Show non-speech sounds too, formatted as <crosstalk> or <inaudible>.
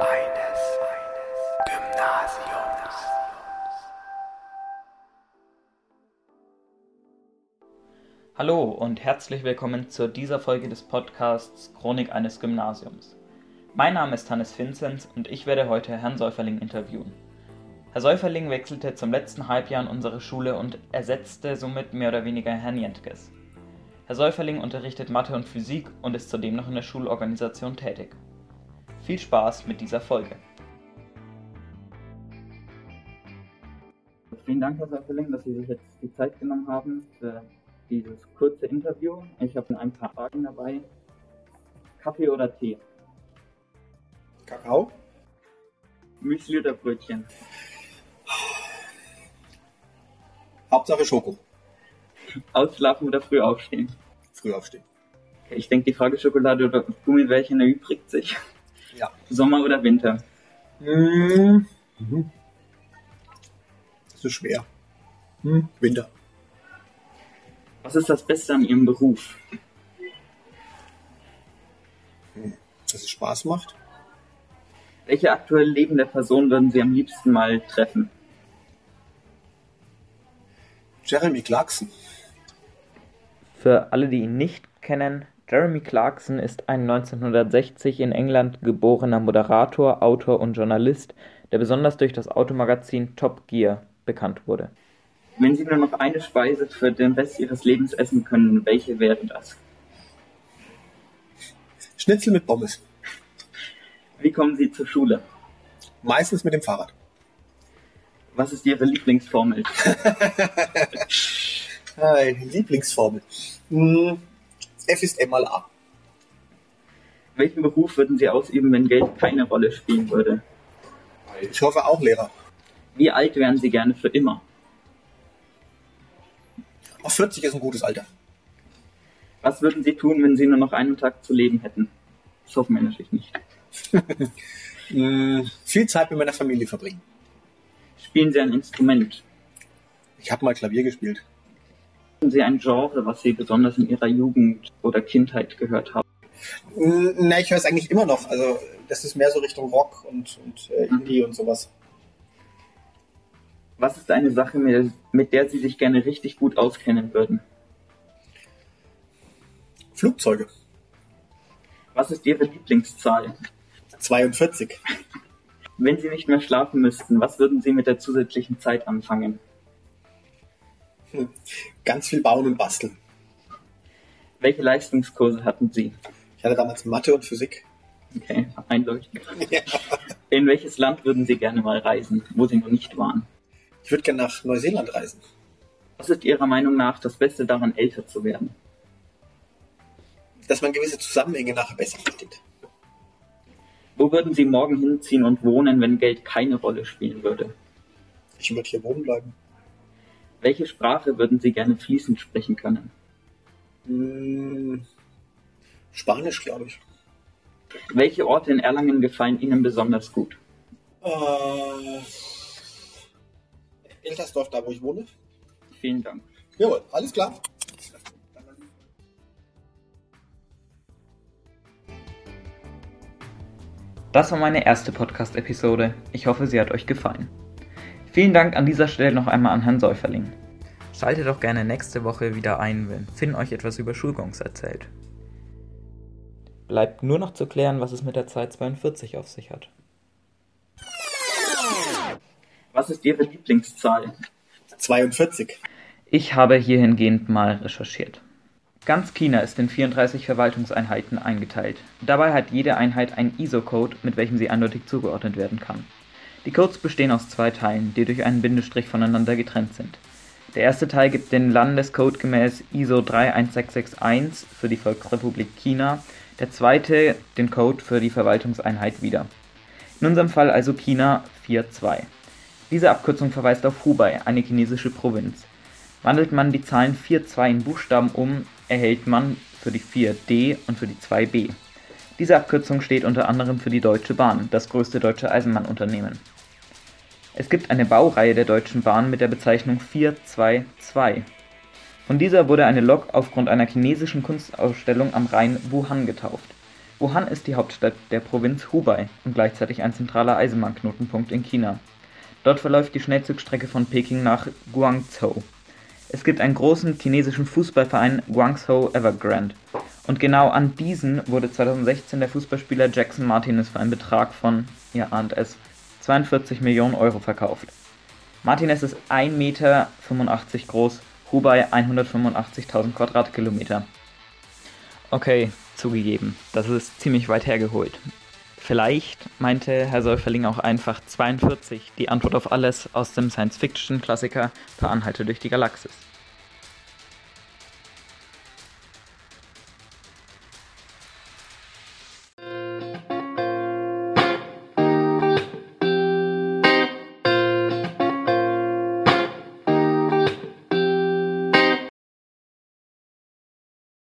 eines Gymnasiums. Hallo und herzlich willkommen zu dieser Folge des Podcasts Chronik eines Gymnasiums. Mein Name ist Hannes Vinzenz und ich werde heute Herrn Säuferling interviewen. Herr Säuferling wechselte zum letzten Halbjahr in unsere Schule und ersetzte somit mehr oder weniger Herrn Jentges. Herr Säuferling unterrichtet Mathe und Physik und ist zudem noch in der Schulorganisation tätig. Viel Spaß mit dieser Folge. Vielen Dank, Herr Säuferling, dass Sie sich jetzt die Zeit genommen haben für dieses kurze Interview. Ich habe ein paar Fragen dabei. Kaffee oder Tee? Kakao? Müsli oder Brötchen? Hauptsache Schoko. Ausschlafen oder früh aufstehen? Früh aufstehen. Okay, ich denke, die Frage Schokolade oder Gummibärchen erübrigt sich. Ja. Sommer oder Winter? Mhm. Das ist schwer. Hm. Winter. Was ist das Beste an Ihrem Beruf? Dass es Spaß macht. Welche aktuell lebende Person würden Sie am liebsten mal treffen? Jeremy Clarkson. Für alle, die ihn nicht kennen, Jeremy Clarkson ist ein 1960 in England geborener Moderator, Autor und Journalist, der besonders durch das Automagazin Top Gear bekannt wurde. Wenn Sie nur noch eine Speise für den Rest Ihres Lebens essen können, welche wäre das? Schnitzel mit Pommes. Wie kommen Sie zur Schule? Meistens mit dem Fahrrad. Was ist Ihre Lieblingsformel? <laughs> Lieblingsformel. Hm, F ist M mal A. Welchen Beruf würden Sie ausüben, wenn Geld keine Rolle spielen würde? Ich hoffe auch Lehrer. Wie alt wären Sie gerne für immer? Auch 40 ist ein gutes Alter. Was würden Sie tun, wenn Sie nur noch einen Tag zu leben hätten? Das hoffen wir natürlich nicht. <laughs> Hm, viel Zeit mit meiner Familie verbringen. Spielen Sie ein Instrument? Ich habe mal Klavier gespielt. Haben Sie ein Genre, was Sie besonders in Ihrer Jugend oder Kindheit gehört haben? Hm, Na, ich höre es eigentlich immer noch. Also das ist mehr so Richtung Rock und, und äh, Indie und sowas. Was ist eine Sache, mit mit der Sie sich gerne richtig gut auskennen würden? Flugzeuge. Was ist Ihre Lieblingszahl? 42. <laughs> Wenn Sie nicht mehr schlafen müssten, was würden Sie mit der zusätzlichen Zeit anfangen? Ganz viel bauen und basteln. Welche Leistungskurse hatten Sie? Ich hatte damals Mathe und Physik. Okay, einleuchtend. Ja. In welches Land würden Sie gerne mal reisen, wo Sie noch nicht waren? Ich würde gerne nach Neuseeland reisen. Was ist Ihrer Meinung nach das Beste daran, älter zu werden? Dass man gewisse Zusammenhänge nachher besser versteht. Wo würden Sie morgen hinziehen und wohnen, wenn Geld keine Rolle spielen würde? Ich würde hier wohnen bleiben. Welche Sprache würden Sie gerne fließend sprechen können? Hm, Spanisch, glaube ich. Welche Orte in Erlangen gefallen Ihnen besonders gut? Äh, Eltersdorf, da wo ich wohne. Vielen Dank. Jawohl, alles klar. Das war meine erste Podcast-Episode. Ich hoffe, sie hat euch gefallen. Vielen Dank an dieser Stelle noch einmal an Herrn Säuferling. Schaltet doch gerne nächste Woche wieder ein, wenn Finn euch etwas über Schulgongs erzählt. Bleibt nur noch zu klären, was es mit der Zahl 42 auf sich hat. Was ist Ihre Lieblingszahl? 42. Ich habe hierhingehend mal recherchiert. Ganz China ist in 34 Verwaltungseinheiten eingeteilt. Dabei hat jede Einheit einen ISO-Code, mit welchem sie eindeutig zugeordnet werden kann. Die Codes bestehen aus zwei Teilen, die durch einen Bindestrich voneinander getrennt sind. Der erste Teil gibt den Landescode gemäß ISO 31661 für die Volksrepublik China, der zweite den Code für die Verwaltungseinheit wieder. In unserem Fall also China 4.2. Diese Abkürzung verweist auf Hubei, eine chinesische Provinz. Wandelt man die Zahlen 4.2 in Buchstaben um, erhält man für die 4D und für die 2B. Diese Abkürzung steht unter anderem für die Deutsche Bahn, das größte deutsche Eisenbahnunternehmen. Es gibt eine Baureihe der Deutschen Bahn mit der Bezeichnung 422. Von dieser wurde eine Lok aufgrund einer chinesischen Kunstausstellung am Rhein Wuhan getauft. Wuhan ist die Hauptstadt der Provinz Hubei und gleichzeitig ein zentraler Eisenbahnknotenpunkt in China. Dort verläuft die Schnellzugstrecke von Peking nach Guangzhou. Es gibt einen großen chinesischen Fußballverein Guangzhou Evergrande. Und genau an diesen wurde 2016 der Fußballspieler Jackson Martinez für einen Betrag von, ihr ahnt es, 42 Millionen Euro verkauft. Martinez ist 1,85 Meter groß, Hubei 185.000 Quadratkilometer. Okay, zugegeben, das ist ziemlich weit hergeholt. Vielleicht meinte Herr Säuferling auch einfach 42, die Antwort auf alles aus dem Science-Fiction-Klassiker Per Anhalte durch die Galaxis.